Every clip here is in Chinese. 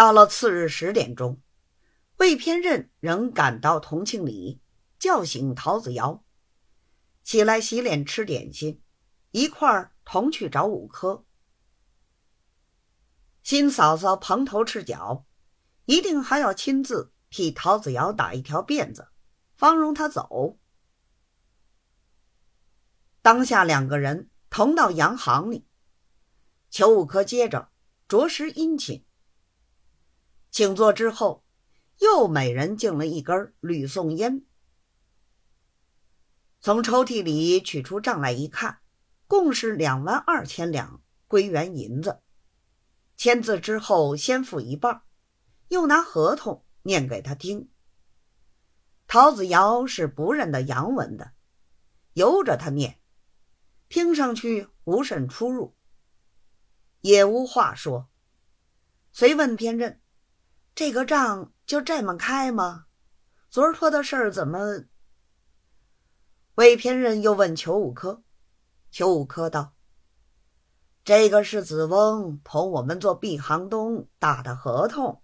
到了次日十点钟，魏偏任仍赶到同庆里，叫醒陶子尧，起来洗脸吃点心，一块儿同去找五科。新嫂嫂蓬头赤脚，一定还要亲自替陶子尧打一条辫子，方容他走。当下两个人同到洋行里，裘五科接着着实殷勤。请坐之后，又每人敬了一根吕宋烟。从抽屉里取出账来一看，共是两万二千两归元银子。签字之后，先付一半，又拿合同念给他听。陶子尧是不认得洋文的，由着他念，听上去无甚出入，也无话说。随问偏任：“这个账就这么开吗？昨儿托的事儿怎么？”魏偏任又问裘五科，裘五科道。这个是子翁同我们做毕杭东打的合同，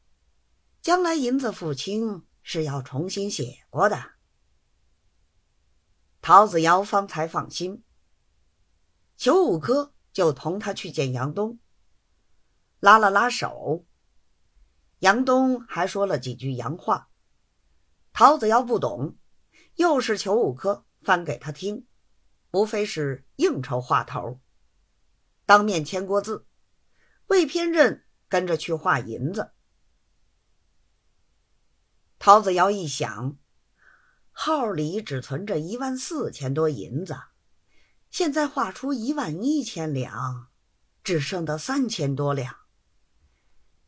将来银子付清是要重新写过的。陶子尧方才放心，裘五科就同他去见杨东，拉了拉手。杨东还说了几句洋话，陶子尧不懂，又是裘五科翻给他听，无非是应酬话头。当面签过字，魏偏任跟着去画银子。陶子尧一想，号里只存着一万四千多银子，现在画出一万一千两，只剩得三千多两。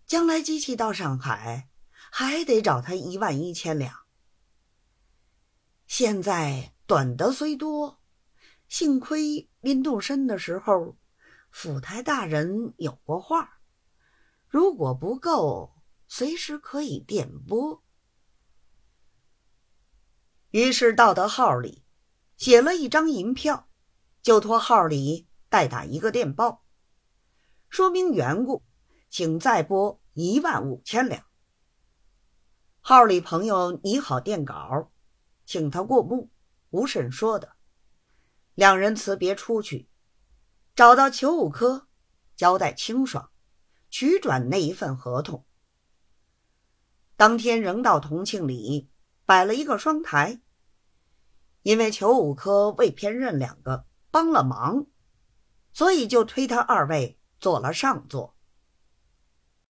将来机器到上海，还得找他一万一千两。现在短的虽多，幸亏临动身的时候。府台大人有过话，如果不够，随时可以电拨。于是到得号里，写了一张银票，就托号里代打一个电报，说明缘故，请再拨一万五千两。号里朋友拟好电稿，请他过目，无甚说的。两人辞别出去。找到裘五科，交代清爽，取转那一份合同。当天仍到同庆里摆了一个双台，因为裘五科、为偏任两个帮了忙，所以就推他二位坐了上座。